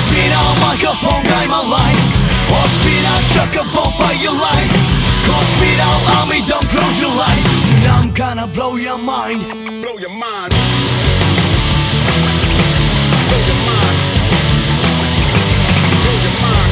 Hospital microphone, I'm alive Hospital, chuck a bomb for your life Hospital, army, don't close your eyes. Dude, I'm gonna blow your mind. Blow your mind.